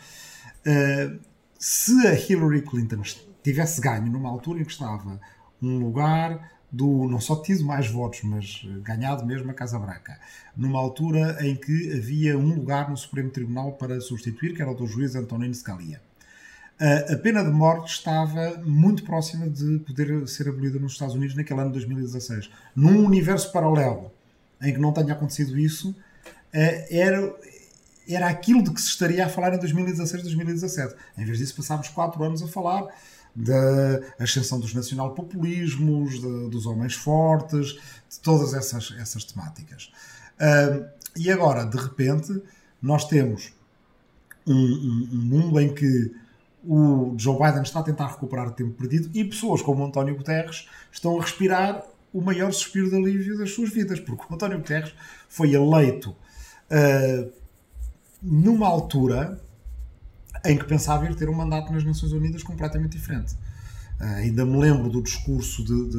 Uh, se a Hillary Clinton tivesse ganho numa altura em que estava um lugar do não só tido mais votos, mas ganhado mesmo a Casa Branca, numa altura em que havia um lugar no Supremo Tribunal para substituir, que era o do juiz Antonino Scalia. A pena de morte estava muito próxima de poder ser abolida nos Estados Unidos naquele ano de 2016. Num universo paralelo em que não tenha acontecido isso, eh, era, era aquilo de que se estaria a falar em 2016, 2017. Em vez disso, passámos quatro anos a falar da ascensão dos nacional-populismos, dos homens fortes, de todas essas, essas temáticas. Uh, e agora, de repente, nós temos um, um, um, mundo em que o Joe Biden está a tentar recuperar o tempo perdido e pessoas como António Guterres estão a respirar o maior suspiro de alívio das suas vidas, porque o António Guterres foi eleito uh, numa altura em que pensava ir ter um mandato nas Nações Unidas completamente diferente. Uh, ainda me lembro do discurso de,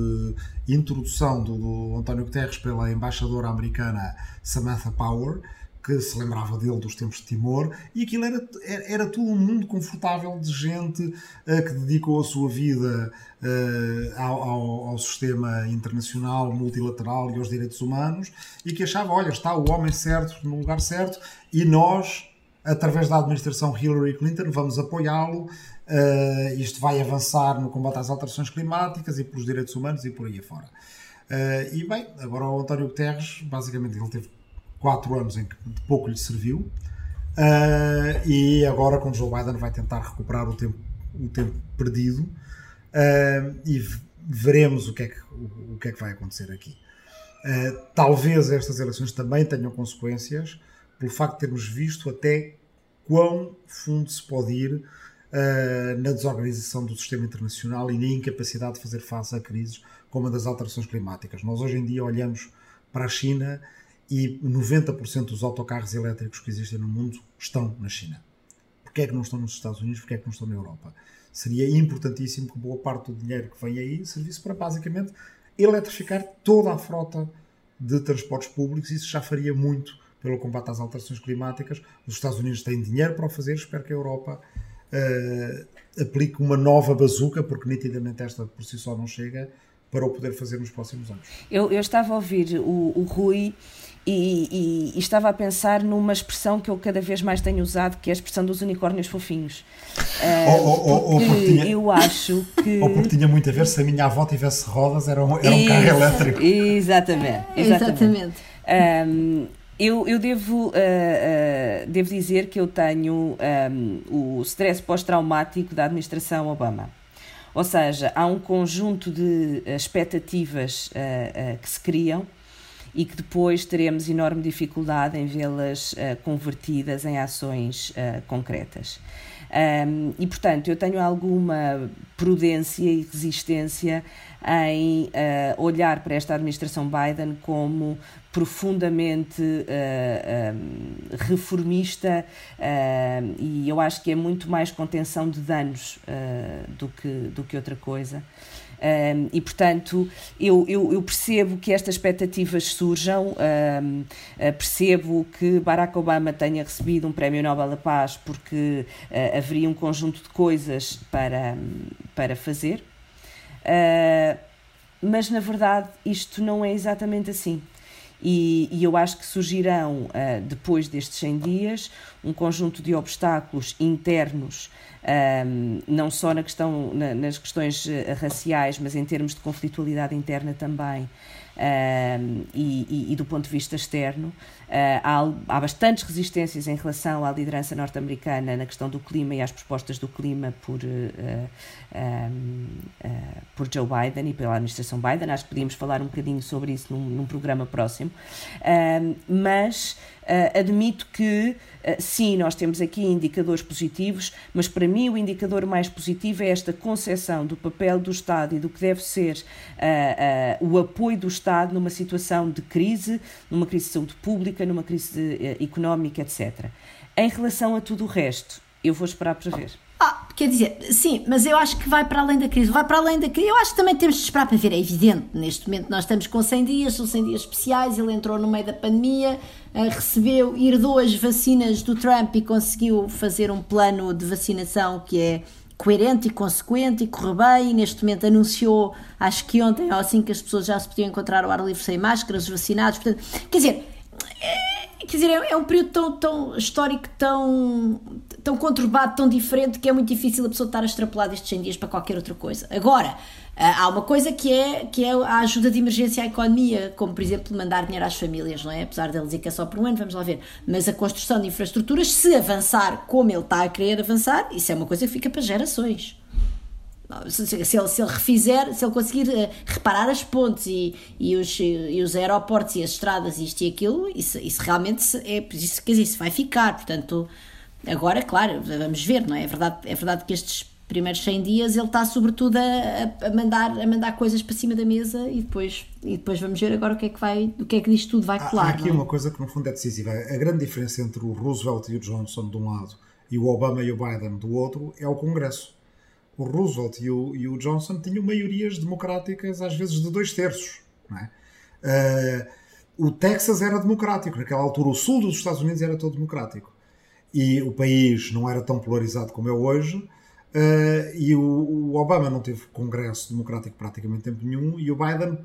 de introdução do, do, António Guterres pela embaixadora americana Samantha Power, que se lembrava dele dos tempos de Timor, e aquilo era, era, era tudo um mundo confortável de gente uh, que dedicou a sua vida uh, ao, ao, ao, sistema internacional, multilateral e aos direitos humanos, e que achava, olha, está o homem certo no lugar certo, e nós através da administração Hillary Clinton, vamos apoiá-lo. Uh, isto vai avançar no combate às alterações climáticas e pelos direitos humanos e por aí afora. Uh, e bem, agora o António Guterres, basicamente, ele teve quatro anos em que pouco lhe serviu. Uh, e agora com Joe Biden vai tentar recuperar o tempo, o tempo perdido e veremos o que, é que, o, o, que é que vai acontecer aqui. talvez estas eleições também tenham consequências pelo facto de termos visto até quão fundo se pode ir uh, na desorganização do sistema internacional e na incapacidade de fazer face a crises como a das alterações climáticas. Nós hoje em dia olhamos para a China e 90% dos autocarros elétricos que existem no mundo estão na China. Porquê é que não estão nos Estados Unidos? Porquê é que não estão na Europa? Seria importantíssimo que boa parte do dinheiro que vem aí servisse para basicamente eletrificar toda a frota de transportes públicos, isso já faria muito pelo combate às alterações climáticas. Os Estados Unidos têm dinheiro para o fazer, espero que a Europa uh, aplique uma nova bazuca, porque nitidamente esta por si só não chega, para o poder fazer nos próximos anos. Eu, eu estava a ouvir o, o Rui e, e, e, estava a pensar numa expressão que eu cada vez mais tenho usado, que é a expressão dos unicórnios fofinhos. Uh, ou, ou, ou porque tinha, eu acho que. Ou porque tinha muito a ver se a minha avó tivesse rodas, era um, era um carro elétrico. Exatamente. Exatamente. exatamente. Um, eu, eu devo, uh, uh, devo dizer que eu tenho um, o stress pós-traumático da administração Obama. Ou seja, há um conjunto de expectativas uh, que se criam e que depois teremos enorme dificuldade em vê-las convertidas em ações concretas. Um, e, portanto, eu tenho alguma prudência e resistência em uh, olhar para esta administração Biden como profundamente uh, reformista e eu acho que é muito mais contenção de danos do, que, do que outra coisa. Um, e, portanto, eu, eu, eu, percebo que estas expectativas surjam, um, percebo que Barack Obama tenha recebido um Prémio Nobel da Paz porque uh, haveria um conjunto de coisas para, para fazer, uh, mas na verdade isto não é exatamente assim. E, e, eu acho que surgirão, uh, depois destes 100 dias, um conjunto de obstáculos internos um, não só na questão, na, nas questões eh, raciais, mas em termos de conflitualidade interna também, um, e, e, e, do ponto de vista externo. Uh, há, há bastantes resistências em relação à liderança norte-americana na questão do clima e às propostas do clima por, uh, um, uh, por Joe Biden e pela administração Biden. Acho que podíamos falar um bocadinho sobre isso num, num programa próximo. mas admito que, sim, nós temos aqui indicadores positivos, mas para mim o indicador mais positivo é esta concepção do papel do Estado e do que deve ser o apoio do Estado numa situação de crise, numa crise de saúde pública, numa crise eh, económica, etc. Em relação a tudo o resto, eu vou esperar para ver. Ah, quer dizer, sim, mas eu acho que vai para além da crise. Vai para além da crise. Eu acho que também temos de esperar para ver. É evidente, neste momento nós estamos com 100 dias, são 100 dias especiais. Ele entrou no meio da pandemia, eh, recebeu, herdou as vacinas do Trump e conseguiu fazer um plano de vacinação que é coerente e consequente e correu bem. E neste momento anunciou, acho que ontem ou assim, que as pessoas já se podiam encontrar ao ar livre sem máscaras, os vacinados. Portanto, quer dizer, quer dizer, é, é, um período tão, tão histórico, tão, tão conturbado, tão diferente, que é muito difícil a pessoa estar a extrapolar destes 100 dias para qualquer outra coisa. Agora, ah, há uma coisa que é, que é a ajuda de emergência à economia, como por exemplo mandar dinheiro às famílias, não é? Apesar de ele dizer que é só por um ano, vamos lá ver. Mas a construção de infraestruturas, se avançar como ele está a querer avançar, isso é uma coisa que fica para gerações. Se ele, se ele refizer, se ele conseguir uh, reparar as pontes e, e, os, e os aeroportos e as estradas, isto e aquilo, isso, isso realmente é, isso, quer dizer, isso vai ficar. Portanto, agora, claro, vamos ver, não é? É verdade, é verdade que estes primeiros 100 dias ele está sobretudo a, a, mandar, a mandar coisas para cima da mesa e depois, e depois vamos ver agora o que é que vai, o que é que disto tudo vai colar. Há, há aqui é? uma coisa que no fundo é decisiva. A grande diferença entre o Roosevelt e o Johnson de um lado e o Obama e o Biden do outro é o Congresso. O Roosevelt e o, e o Johnson tinham maiorias democráticas às vezes de dois terços. É? Uh, o Texas era democrático, naquela altura o sul dos Estados Unidos era todo democrático. E o país não era tão polarizado como é hoje, Uh, e o, o, Obama não teve congresso democrático praticamente tempo nenhum e o Biden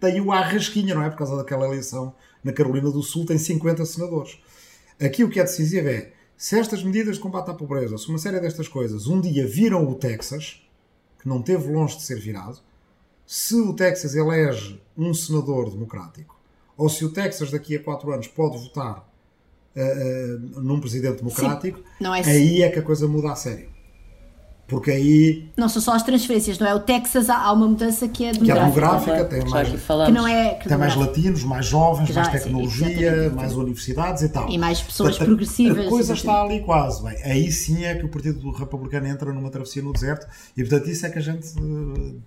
tem-o à rasquinha, não é? Por causa daquela eleição na Carolina do Sul, tem 50 senadores. Aqui o que é decisivo é, se estas medidas de combate à pobreza, se uma série destas coisas um dia viram o Texas, que não teve longe de ser virado, se o Texas elege um senador democrático, ou se o Texas daqui a quatro anos pode votar uh, uh, num presidente democrático, é aí é que a coisa muda a sério. Porque aí. Não são só as transferências, não é? O Texas há uma mudança que é demográfica. Que é demográfica, tem mais, que não é, que tem mais latinos, mais jovens, Já, mais tecnologia, sim, mais universidades e tal. E mais pessoas Portanto, progressivas. A coisa está ali quase. Bem, aí sim é que o Partido Republicano entra numa travessia no deserto e, portanto, isso é que a gente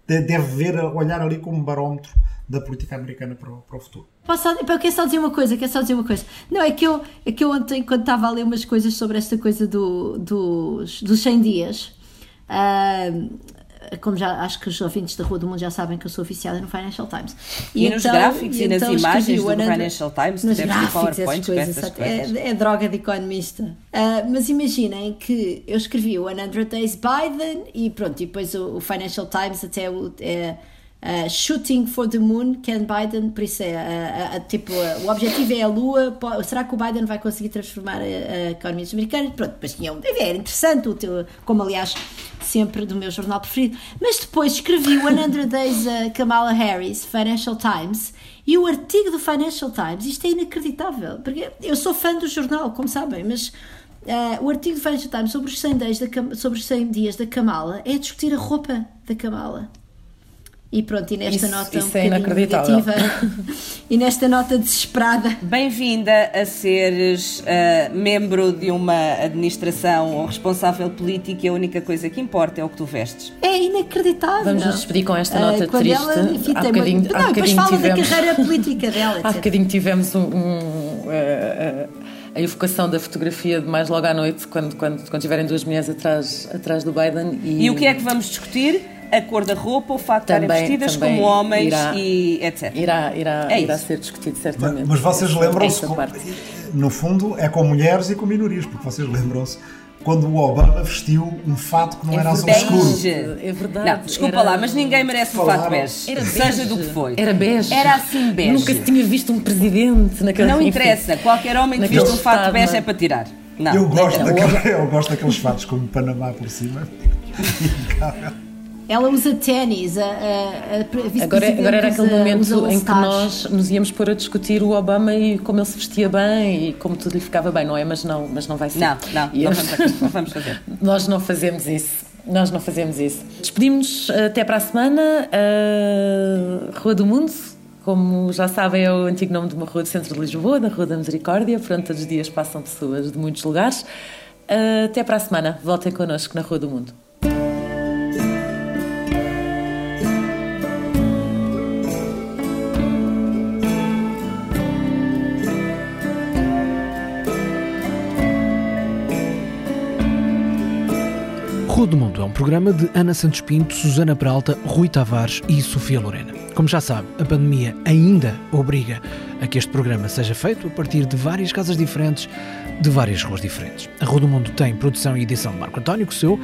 eh, deve ver, olhar ali como barómetro da política americana para o, para o futuro. Posso, eu quero só dizer uma coisa, quero só dizer uma coisa. Não, é que eu, é que eu ontem, quando estava a ler umas coisas sobre esta coisa do, dos, dos 100 dias, Uh, como já acho que os ouvintes da Rua do Mundo já sabem que eu sou oficiada no Financial Times. E, nos gráficos e, nas então imagens do o 100 Financial Times, nos gráficos, PowerPoints essas coisas, essas é, coisas. é droga de economista. Ah, mas imaginem que eu escrevi o 100 Days Biden e pronto, e depois o, o Financial Times até o. É, ah, shooting for the moon, Ken Biden, por isso é, ah, tipo, o objetivo é a lua, será que o Biden vai conseguir transformar a, a economia americana? Pronto, mas tinha um, era interessante, o teu, como aliás sempre do meu jornal preferido, mas depois escrevi o 100 Days a Kamala Harris, Financial Times, e o artigo do Financial Times, isto é inacreditável, porque eu sou fã do jornal, como sabem, mas ah, o artigo do Financial Times sobre os 100 dias da, sobre os 100 dias da Kamala é discutir a roupa da Kamala. E pronto, e nesta Isso- nota isso um é negativa, e nesta nota desesperada, Bem-vinda a seres ah, membro de uma administração ou responsável político e a única coisa que importa é o que tu vestes. é inacreditável. Vamos nos despedir com esta Ah, nota quando triste. Ela, enfim, Há bocadinho- uma... há Não, e depois fala tivemos- da carreira política dela, Há bocadinho tivemos um, um, eh, eh, a evocação da fotografia de mais logo à noite, quando, quando, quando tiverem duas mulheres atrás, atrás do Biden. E, E o que é que vamos discutir? A cor da roupa, o facto de estarem Também- vestidas também como homens irá- e etc. Irá, irá, É irá ser discutido, Mas, certamente. mas vocês Essa- lembram-se, no fundo, é com mulheres e com minorias, porque vocês lembram-se quando o Obama vestiu um fato que não era azul escuro. Bege. É verdade. Não, desculpa era- lá, mas ninguém merece um Falaram. fato bege. Era Seja bege. do que foi. Era bege. Era assim bege. Nunca se tinha visto um presidente naquele Não interessa, qualquer homem que viste um fato estado, bege não é? é para tirar. Não, Eu gosto, não, daquele- eu gosto daqueles fatos como Panamá por cima. Ela usa ténis, a, a, a, Agora, agora era aquele momento usa em que nós nos íamos pôr a discutir o Obama e como ele se vestia bem e como tudo lhe ficava bem, não é? Mas não, mas não vai ser. Não, não, não eu- vamos, não vamos fazer. Nós não fazemos isso. Nós não fazemos isso. Despedimos-nos até para a semana. A Rua do Mundo, como já sabem, é o antigo nome de uma rua do centro de Lisboa, da Rua da Misericórdia. Portanto, todos os dias passam pessoas de muitos lugares. Até para a semana. Voltem connosco na Rua do Mundo. Rua do Mundo é um programa de Ana Santos Pinto, Susana Peralta, Rui Tavares e Sofia Lorena. Como já sabe, a pandemia ainda obriga a que este programa seja feito a partir de várias casas diferentes, de várias ruas diferentes. A Rua do Mundo tem produção e edição de Marco António Coseu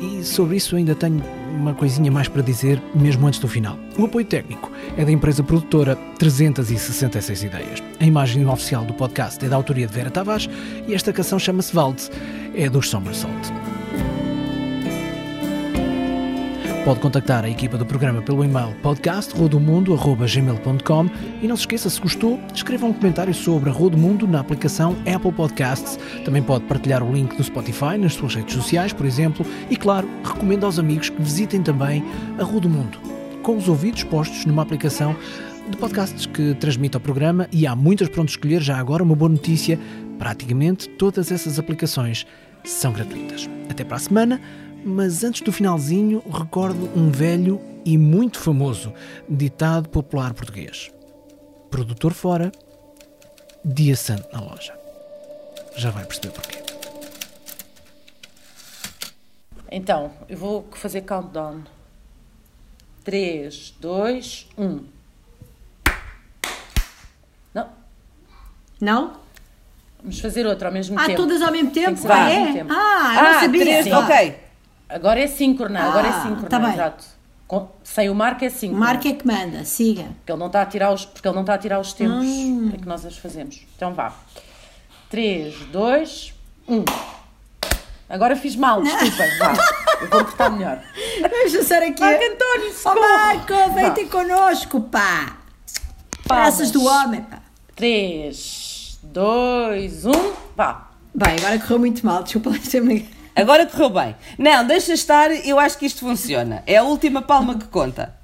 e sobre isso ainda tenho uma coisinha mais para dizer, mesmo antes do final. O apoio técnico é da empresa produtora 366 Ideias. A imagem oficial do podcast é da autoria de Vera Tavares e esta canção chama-se Valdes, é dos Somersault. Pode contactar a equipa do programa pelo e-mail podcast.rodomundo.gmail.com e não se esqueça, se gostou, escreva um comentário sobre a Rua do Mundo na aplicação Apple Podcasts. Também pode partilhar o link do Spotify nas suas redes sociais, por exemplo, e claro, recomendo aos amigos que visitem também a Rua do Mundo, com os ouvidos postos numa aplicação de podcasts que transmite ao programa e há muitas para onde escolher. Já agora, uma boa notícia: praticamente todas essas aplicações são gratuitas. Até para a semana. Mas antes do finalzinho, recordo um velho e muito famoso ditado popular português: Produtor fora, dia santo na loja. Já vai perceber porquê. Então, eu vou fazer countdown. um. 3, 2, 1. Não, Não? vamos fazer outro ao mesmo Ah, tempo. todas ao mesmo Tem tempo? que ser Ah, ao é? mesmo tempo. Ah, eu não Ah, sabia. três, Ah. ok. Agora é síncrono, agora é Ah, síncrono, tá bem. exato. Com- sem o Marco é síncrono. Marca é que manda, siga. Porque ele não está a tirar os, porque ele não está a tirar os tempos Hum. que nós as fazemos. Então vá. 3, 2, 1. Agora fiz mal, desculpem. Vá. Eu vou portar melhor. Vamos passar aqui. Marco António, Oh, socorro. Marco, vem ter connosco, pá. Palmas. Do homem, pá. 3, 2, 1. Vá. Bem, agora correu muito mal, desculpa lá, é Agora correu bem. Não, deixa estar, eu acho que isto funciona. É a última palma que conta.